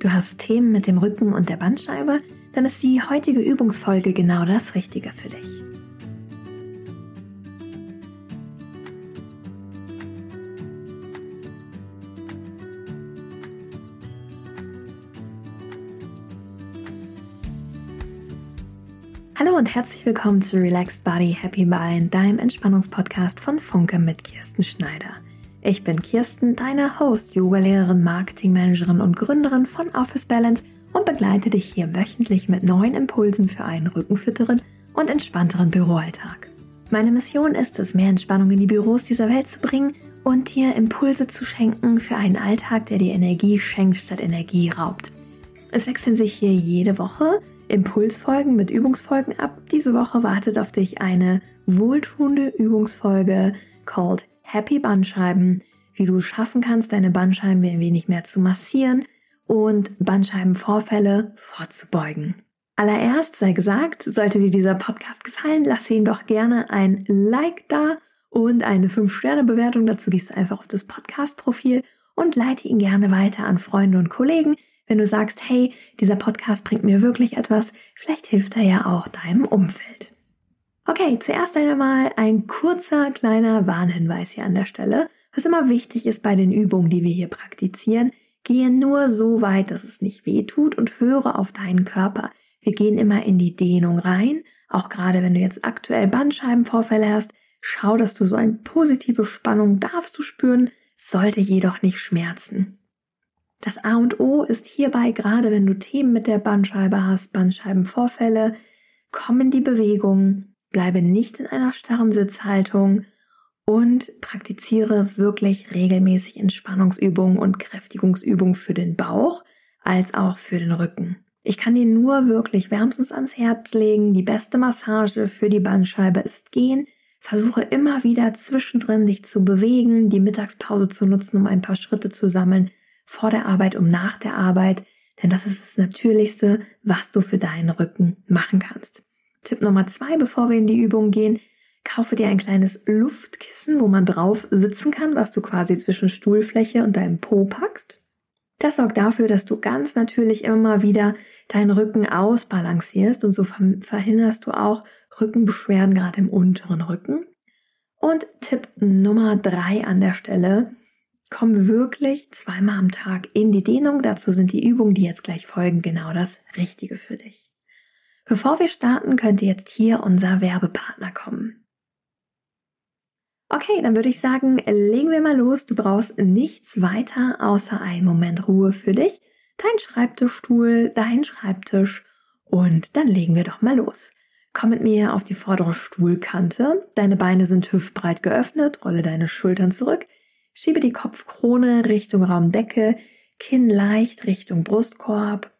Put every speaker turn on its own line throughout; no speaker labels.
Du hast Themen mit dem Rücken und der Bandscheibe? Dann ist die heutige Übungsfolge genau das Richtige für dich. Hallo und herzlich willkommen zu Relaxed Body Happy Mind, deinem Entspannungspodcast von Funke mit Kirsten Schneider. Ich bin Kirsten, deine Host, Yoga-Lehrerin, Marketingmanagerin und Gründerin von Office Balance und begleite dich hier wöchentlich mit neuen Impulsen für einen rückenfitteren und entspannteren Büroalltag. Meine Mission ist es, mehr Entspannung in die Büros dieser Welt zu bringen und dir Impulse zu schenken für einen Alltag, der dir Energie schenkt statt Energie raubt. Es wechseln sich hier jede Woche Impulsfolgen mit Übungsfolgen ab. Diese Woche wartet auf dich eine wohltuende Übungsfolge called Happy Bandscheiben, wie du schaffen kannst, deine Bandscheiben ein wenig mehr zu massieren und Bandscheibenvorfälle vorzubeugen. Allererst sei gesagt, sollte dir dieser Podcast gefallen, lass ihn doch gerne ein Like da und eine 5-Sterne-Bewertung. Dazu gehst du einfach auf das Podcast-Profil und leite ihn gerne weiter an Freunde und Kollegen. Wenn du sagst, hey, dieser Podcast bringt mir wirklich etwas, vielleicht hilft er ja auch deinem Umfeld. Okay, zuerst einmal ein kurzer kleiner Warnhinweis hier an der Stelle. Was immer wichtig ist bei den Übungen, die wir hier praktizieren, gehe nur so weit, dass es nicht weh tut und höre auf deinen Körper. Wir gehen immer in die Dehnung rein, auch gerade wenn du jetzt aktuell Bandscheibenvorfälle hast. Schau, dass du so eine positive Spannung darfst du spüren, sollte jedoch nicht schmerzen. Das A und O ist hierbei, gerade wenn du Themen mit der Bandscheibe hast, Bandscheibenvorfälle, komm in die Bewegung, bleibe nicht in einer starren Sitzhaltung und praktiziere wirklich regelmäßig Entspannungsübungen und Kräftigungsübungen für den Bauch als auch für den Rücken. Ich kann dir nur wirklich wärmstens ans Herz legen, die beste Massage für die Bandscheibe ist gehen. Versuche immer wieder zwischendrin dich zu bewegen, die Mittagspause zu nutzen, um ein paar Schritte zu sammeln, vor der Arbeit, um nach der Arbeit, denn das ist das Natürlichste, was du für deinen Rücken machen kannst. Tipp Nummer zwei, bevor wir in die Übung gehen, kaufe dir ein kleines Luftkissen, wo man drauf sitzen kann, was du quasi zwischen Stuhlfläche und deinem Po packst. Das sorgt dafür, dass du ganz natürlich immer wieder deinen Rücken ausbalancierst und so verhinderst du auch Rückenbeschwerden gerade im unteren Rücken. Und Tipp Nummer drei an der Stelle, komm wirklich zweimal am Tag in die Dehnung. Dazu sind die Übungen, die jetzt gleich folgen, genau das Richtige für dich. Bevor wir starten, könnte jetzt hier unser Werbepartner kommen. Okay, dann würde ich sagen, legen wir mal los. Du brauchst nichts weiter außer einen Moment Ruhe für dich, dein Schreibtischstuhl, dein Schreibtisch und dann legen wir doch mal los. Komm mit mir auf die vordere Stuhlkante. Deine Beine sind hüftbreit geöffnet, rolle deine Schultern zurück, schiebe die Kopfkrone Richtung Raumdecke, Kinn leicht Richtung Brustkorb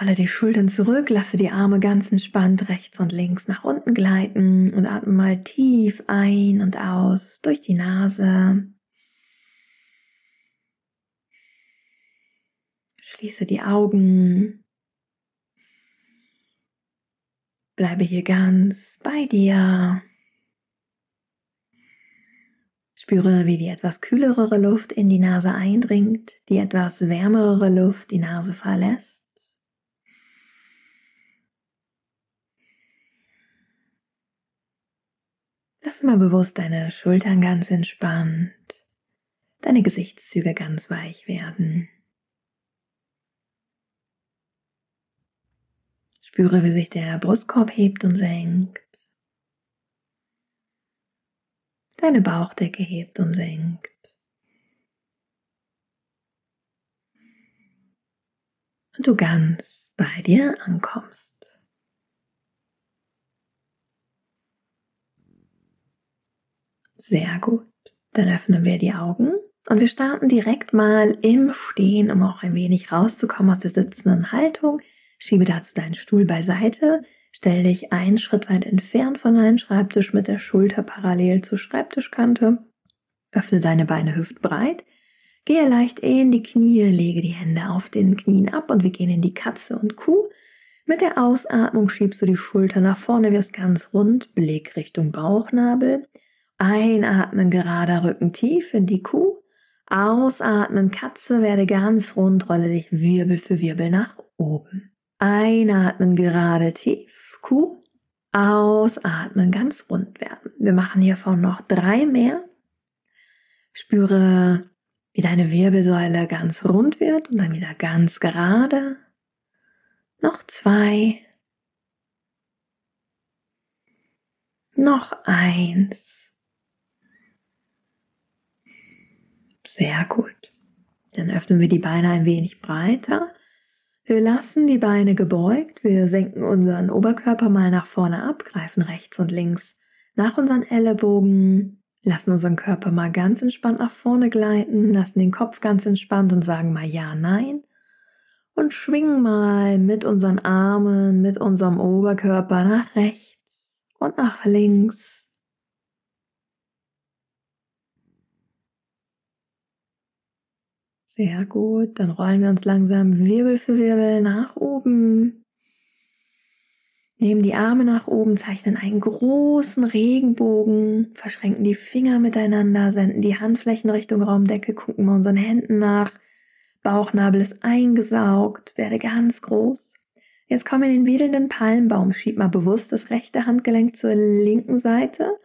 Rolle die Schultern zurück, lasse die Arme ganz entspannt rechts und links nach unten gleiten und atme mal tief ein und aus durch die Nase. Schließe die Augen. Bleibe hier ganz bei dir. Spüre, wie die etwas kühlere Luft in die Nase eindringt, die etwas wärmere Luft die Nase verlässt. Lass mal bewusst deine Schultern ganz entspannt, deine Gesichtszüge ganz weich werden. Spüre, wie sich der Brustkorb hebt und senkt. Deine Bauchdecke hebt und senkt. Und du ganz bei dir ankommst. Sehr gut. Dann öffnen wir die Augen und wir starten direkt mal im Stehen, um auch ein wenig rauszukommen aus der sitzenden Haltung. Schiebe dazu deinen Stuhl beiseite, stell dich einen Schritt weit entfernt von deinem Schreibtisch mit der Schulter parallel zur Schreibtischkante. Öffne deine Beine hüftbreit. Gehe leicht in die Knie, lege die Hände auf den Knien ab und wir gehen in die Katze und Kuh. Mit der Ausatmung schiebst du die Schulter nach vorne, wirst ganz rund, Blick Richtung Bauchnabel. Einatmen, gerader Rücken tief in die Kuh. Ausatmen, Katze, werde ganz rund, rolle dich Wirbel für Wirbel nach oben. Einatmen, gerade tief, Kuh. Ausatmen, ganz rund werden. Wir machen hiervon noch drei mehr. Spüre, wie deine Wirbelsäule ganz rund wird und dann wieder ganz gerade. Noch zwei. Noch eins. Sehr gut. Dann öffnen wir die Beine ein wenig breiter. Wir lassen die Beine gebeugt. Wir senken unseren Oberkörper mal nach vorne ab, greifen rechts und links nach unseren Ellenbogen, lassen unseren Körper mal ganz entspannt nach vorne gleiten, lassen den Kopf ganz entspannt und sagen mal ja, nein und schwingen mal mit unseren Armen, mit unserem Oberkörper nach rechts und nach links. Sehr gut. Dann rollen wir uns langsam Wirbel für Wirbel nach oben. Nehmen die Arme nach oben, zeichnen einen großen Regenbogen, verschränken die Finger miteinander, senden die Handflächen Richtung Raumdecke, gucken mal unseren Händen nach. Bauchnabel ist eingesaugt, werde ganz groß. Jetzt komm in den wedelnden Palmbaum, schieb mal bewusst das rechte Handgelenk zur linken Seite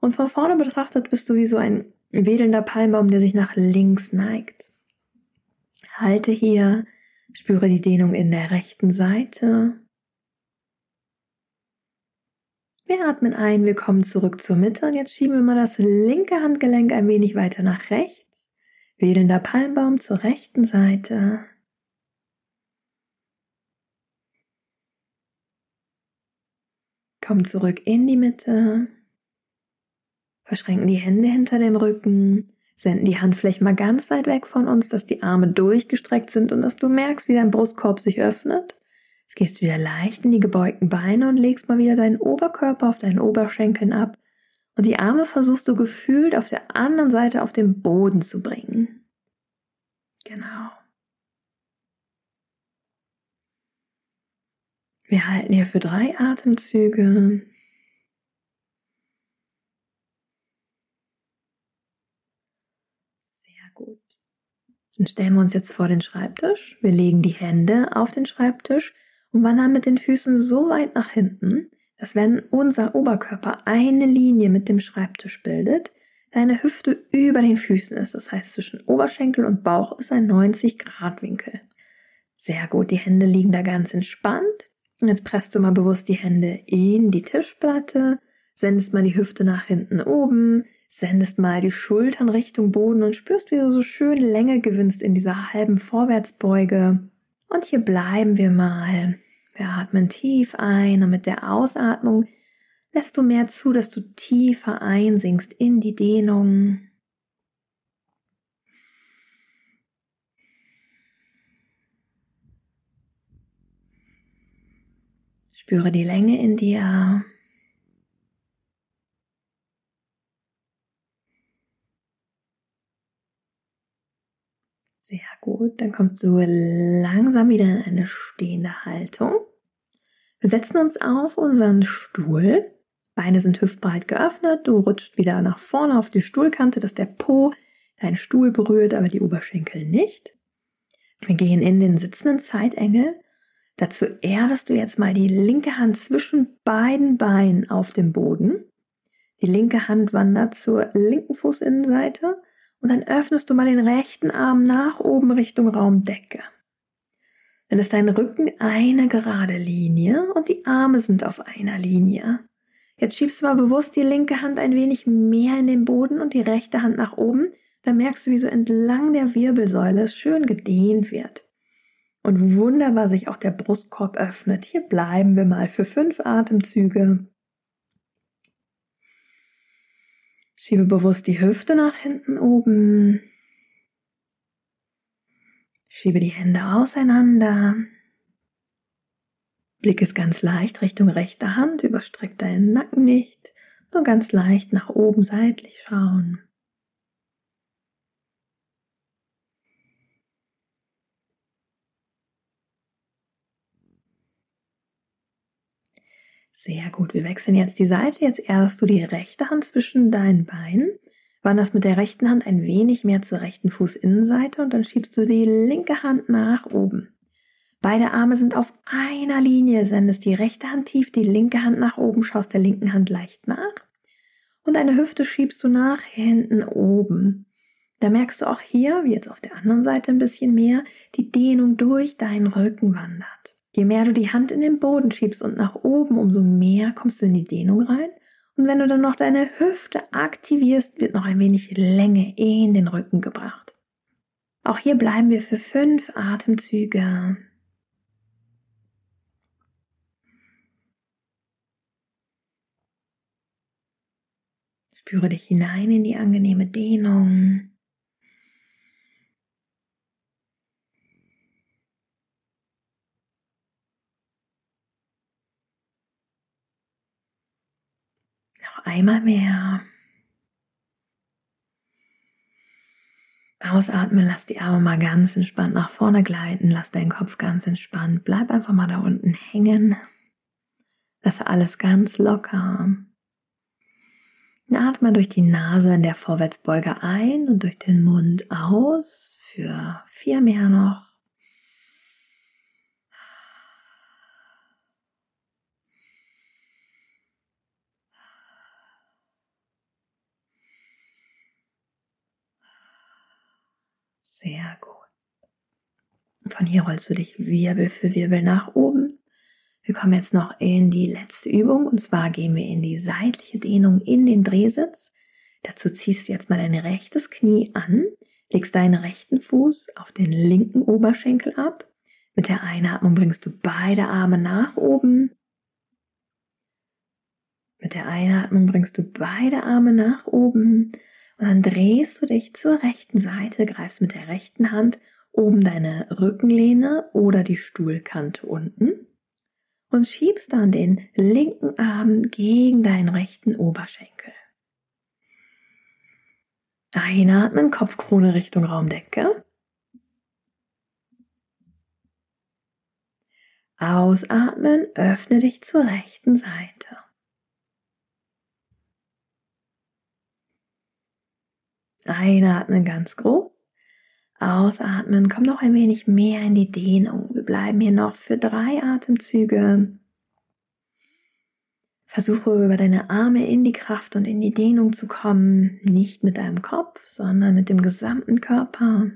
und von vorne betrachtet bist du wie so ein wedelnder Palmbaum, der sich nach links neigt. Halte hier, spüre die Dehnung in der rechten Seite. Wir atmen ein, wir kommen zurück zur Mitte und jetzt schieben wir mal das linke Handgelenk ein wenig weiter nach rechts. Wedelnder Palmbaum zur rechten Seite. Komm zurück in die Mitte. Verschränken die Hände hinter dem Rücken senden die Handflächen mal ganz weit weg von uns, dass die Arme durchgestreckt sind und dass du merkst, wie dein Brustkorb sich öffnet. Jetzt gehst du wieder leicht in die gebeugten Beine und legst mal wieder deinen Oberkörper auf deinen Oberschenkeln ab. Und die Arme versuchst du gefühlt auf der anderen Seite auf den Boden zu bringen. Genau. Wir halten hier für drei Atemzüge. Dann stellen wir uns jetzt vor den Schreibtisch. Wir legen die Hände auf den Schreibtisch und wandern mit den Füßen so weit nach hinten, dass wenn unser Oberkörper eine Linie mit dem Schreibtisch bildet, deine Hüfte über den Füßen ist. Das heißt, zwischen Oberschenkel und Bauch ist ein 90 Grad Winkel. Sehr gut, die Hände liegen da ganz entspannt. Jetzt presst du mal bewusst die Hände in die Tischplatte, sendest mal die Hüfte nach hinten oben, sendest mal die Schultern Richtung Boden und spürst, wie du so schön Länge gewinnst in dieser halben Vorwärtsbeuge. Und hier bleiben wir mal. Wir atmen tief ein und mit der Ausatmung lässt du mehr zu, dass du tiefer einsinkst in die Dehnung. Spüre die Länge in dir. Sehr gut. Dann kommst du langsam wieder in eine stehende Haltung. Wir setzen uns auf unseren Stuhl. Beine sind hüftbreit geöffnet. Du rutscht wieder nach vorne auf die Stuhlkante, dass der Po deinen Stuhl berührt, aber die Oberschenkel nicht. Wir gehen in den sitzenden Zeitengel. Dazu erdest du jetzt mal die linke Hand zwischen beiden Beinen auf dem Boden. Die linke Hand wandert zur linken Fußinnenseite und dann öffnest du mal den rechten Arm nach oben Richtung Raumdecke. Dann ist dein Rücken eine gerade Linie und die Arme sind auf einer Linie. Jetzt schiebst du mal bewusst die linke Hand ein wenig mehr in den Boden und die rechte Hand nach oben. Dann merkst du, wie so entlang der Wirbelsäule es schön gedehnt wird. Und wunderbar sich auch der Brustkorb öffnet. Hier bleiben wir mal für fünf Atemzüge. Schiebe bewusst die Hüfte nach hinten oben. Schiebe die Hände auseinander. Blick ist ganz leicht Richtung rechte Hand, überstreckt deinen Nacken nicht, nur ganz leicht nach oben seitlich schauen. Sehr gut. Wir wechseln jetzt die Seite. Jetzt erst du die rechte Hand zwischen deinen Beinen. Wanderst mit der rechten Hand ein wenig mehr zur rechten Fußinnenseite und dann schiebst du die linke Hand nach oben. Beide Arme sind auf einer Linie, sendest die rechte Hand tief, die linke Hand nach oben, schaust der linken Hand leicht nach und deine Hüfte schiebst du nach hinten oben. Da merkst du auch hier, wie jetzt auf der anderen Seite ein bisschen mehr, die Dehnung durch deinen Rücken wandert. Je mehr du die Hand in den Boden schiebst und nach oben, umso mehr kommst du in die Dehnung rein und wenn du dann noch deine Hüfte aktivierst, wird noch ein wenig Länge in den Rücken gebracht. Auch hier bleiben wir für fünf Atemzüge. Spüre dich hinein in die angenehme Dehnung. Einmal mehr. Ausatmen, lass die Arme mal ganz entspannt nach vorne gleiten, lass deinen Kopf ganz entspannt, bleib einfach mal da unten hängen. Lasse alles ganz locker. Atme durch die Nase in der Vorwärtsbeuge ein und durch den Mund aus für vier mehr noch. Sehr gut. Von hier rollst du dich Wirbel für Wirbel nach oben. Wir kommen jetzt noch in die letzte Übung und zwar gehen wir in die seitliche Dehnung in den Drehsitz. Dazu ziehst du jetzt mal dein rechtes Knie an, legst deinen rechten Fuß auf den linken Oberschenkel ab. Mit der Einatmung bringst du beide Arme nach oben. Mit der Einatmung bringst du beide Arme nach oben und dann drehst du dich zur rechten Seite, greifst mit der rechten Hand oben deine Rückenlehne oder die Stuhlkante unten und schiebst dann den linken Arm gegen deinen rechten Oberschenkel. Einatmen, Kopfkrone Richtung Raumdecke. Ausatmen, öffne dich zur rechten Seite. Einatmen ganz groß. Ausatmen, komm noch ein wenig mehr in die Dehnung. Wir bleiben hier noch für drei Atemzüge. Versuche über deine Arme in die Kraft und in die Dehnung zu kommen, nicht mit deinem Kopf, sondern mit dem gesamten Körper.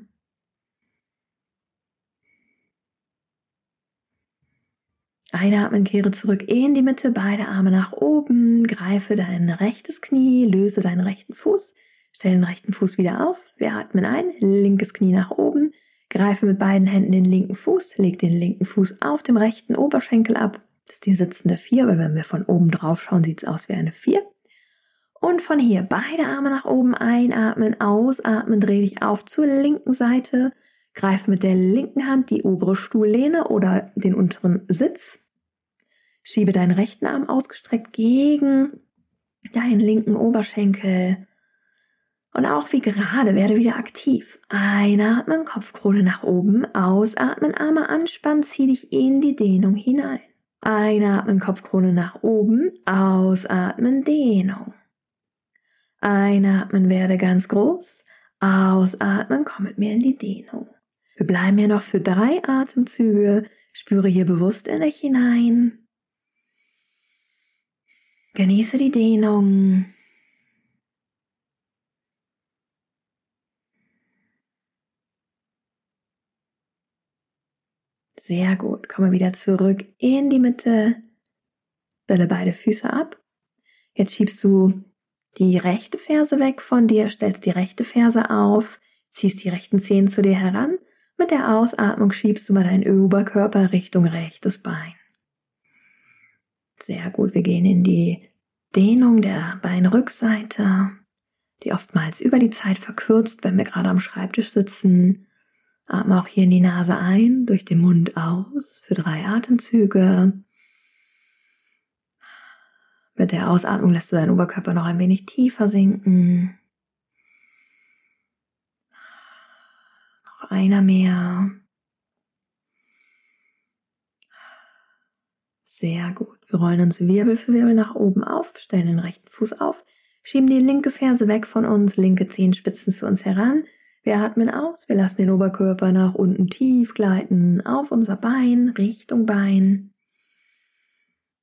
Einatmen, kehre zurück in die Mitte, beide Arme nach oben, greife dein rechtes Knie, löse deinen rechten Fuß, Stell den rechten Fuß wieder auf. Wir atmen ein, linkes Knie nach oben, greife mit beiden Händen den linken Fuß, leg den linken Fuß auf dem rechten Oberschenkel ab. Das ist die sitzende 4, weil wenn wir von oben drauf schauen, sieht es aus wie eine 4. Und von hier beide Arme nach oben einatmen, ausatmen, dreh dich auf zur linken Seite, greife mit der linken Hand die obere Stuhllehne oder den unteren Sitz. Schiebe deinen rechten Arm ausgestreckt gegen deinen linken Oberschenkel. Und auch wie gerade werde wieder aktiv. Einatmen, Kopfkrone nach oben, ausatmen, Arme anspannen, zieh dich in die Dehnung hinein. Einatmen, Kopfkrone nach oben, ausatmen, Dehnung. Einatmen, werde ganz groß, ausatmen, komm mit mir in die Dehnung. Wir bleiben hier noch für drei Atemzüge, spüre hier bewusst in dich hinein. Genieße die Dehnung. Sehr gut. Komme wieder zurück in die Mitte. Stelle beide Füße ab. Jetzt schiebst du die rechte Ferse weg von dir, stellst die rechte Ferse auf, ziehst die rechten Zehen zu dir heran. Mit der Ausatmung schiebst du mal deinen Oberkörper Richtung rechtes Bein. Sehr gut. Wir gehen in die Dehnung der Beinrückseite, die oftmals über die Zeit verkürzt, wenn wir gerade am Schreibtisch sitzen Atme auch hier in die Nase ein, durch den Mund aus für drei Atemzüge. Mit der Ausatmung lässt du deinen Oberkörper noch ein wenig tiefer sinken. Noch einer mehr. Sehr gut. Wir rollen uns Wirbel für Wirbel nach oben auf, stellen den rechten Fuß auf, Schieben die linke Ferse weg von uns, linke Zehenspitzen zu uns heran. Wir atmen aus, wir lassen den Oberkörper nach unten tief gleiten auf unser Bein, Richtung Bein.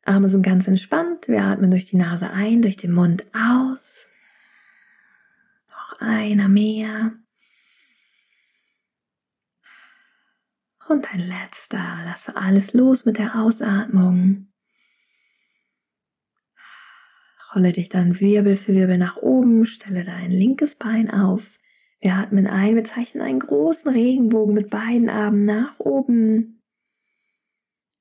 Arme sind ganz entspannt. Wir atmen durch die Nase ein, durch den Mund aus. Noch einer mehr. Und ein letzter. Lasse alles los mit der Ausatmung. Rolle dich dann Wirbel für Wirbel nach oben, stelle dein linkes Bein auf. Wir atmen ein, wir zeichnen einen großen Regenbogen mit beiden Armen nach oben.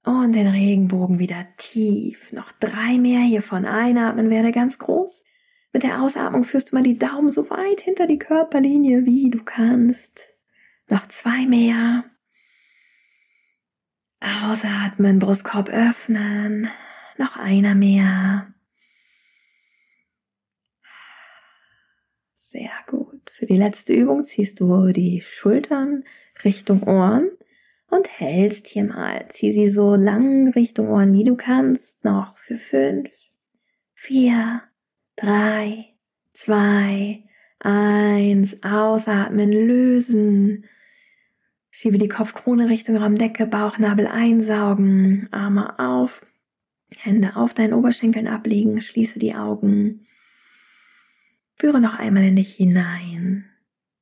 Und den Regenbogen wieder tief. Noch drei mehr hiervon. Einatmen werde ganz groß. Mit der Ausatmung führst du mal die Daumen so weit hinter die Körperlinie, wie du kannst. Noch zwei mehr. Ausatmen, Brustkorb öffnen. Noch einer mehr. Sehr gut. Für die letzte Übung ziehst du die Schultern Richtung Ohren und hältst hier mal. Zieh sie so lang Richtung Ohren, wie du kannst. Noch für fünf, vier, drei, zwei, eins. Ausatmen, lösen. Schiebe die Kopfkrone Richtung Raumdecke, Bauchnabel einsaugen, Arme auf, Hände auf deinen Oberschenkeln ablegen, schließe die Augen. Spüre noch einmal in dich hinein.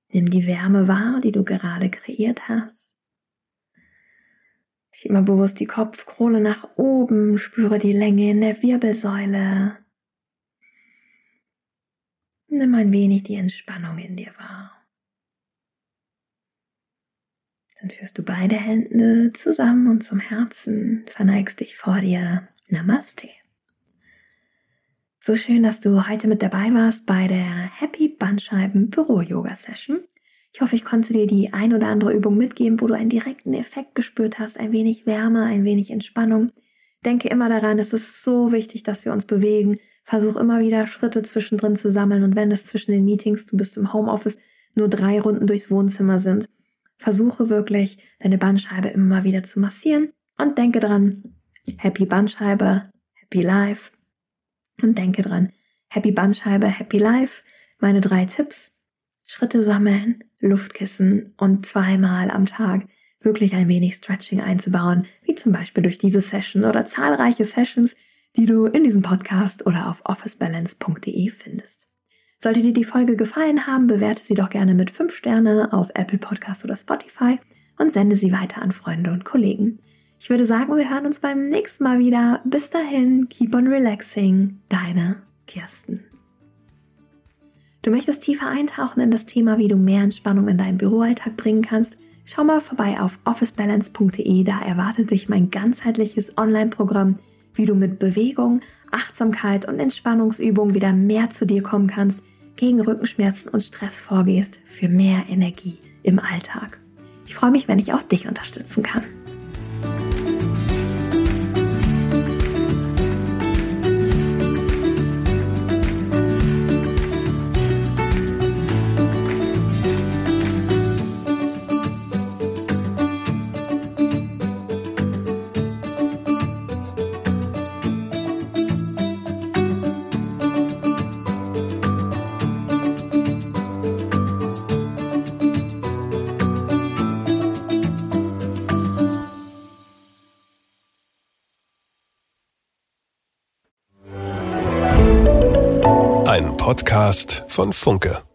Nimm die Wärme wahr, die du gerade kreiert hast. Schieb mal bewusst die Kopfkrone nach oben, spüre die Länge in der Wirbelsäule. Nimm ein wenig die Entspannung in dir wahr. Dann führst du beide Hände zusammen und zum Herzen, verneigst dich vor dir. Namaste. So schön, dass du heute mit dabei warst bei der Happy Bandscheiben Büro Yoga Session. Ich hoffe, ich konnte dir die ein oder andere Übung mitgeben, wo du einen direkten Effekt gespürt hast, ein wenig Wärme, ein wenig Entspannung. Denke immer daran, es ist so wichtig, dass wir uns bewegen. Versuch immer wieder Schritte zwischendrin zu sammeln und wenn es zwischen den Meetings, du bist im Homeoffice, nur drei Runden durchs Wohnzimmer sind, versuche wirklich deine Bandscheibe immer wieder zu massieren und denke dran, Happy Bandscheibe, Happy Life und denke dran, Happy Bandscheibe, Happy Life, meine drei Tipps, Schritte sammeln, Luftkissen und zweimal am Tag wirklich ein wenig Stretching einzubauen, wie zum Beispiel durch diese Session oder zahlreiche Sessions, die du in diesem Podcast oder auf officebalance.de findest. Sollte dir die Folge gefallen haben, bewerte sie doch gerne mit 5 Sterne auf Apple Podcast oder Spotify und sende sie weiter an Freunde und Kollegen. Ich würde sagen, wir hören uns beim nächsten Mal wieder. Bis dahin, keep on relaxing. Deine Kirsten. Du möchtest tiefer eintauchen in das Thema, wie du mehr Entspannung in deinen Büroalltag bringen kannst? Schau mal vorbei auf officebalance.de, da erwartet dich mein ganzheitliches Online-Programm, wie du mit Bewegung, Achtsamkeit und Entspannungsübungen wieder mehr zu dir kommen kannst, gegen Rückenschmerzen und Stress vorgehst, für mehr Energie im Alltag. Ich freue mich, wenn ich auch dich unterstützen kann.
Podcast von Funke.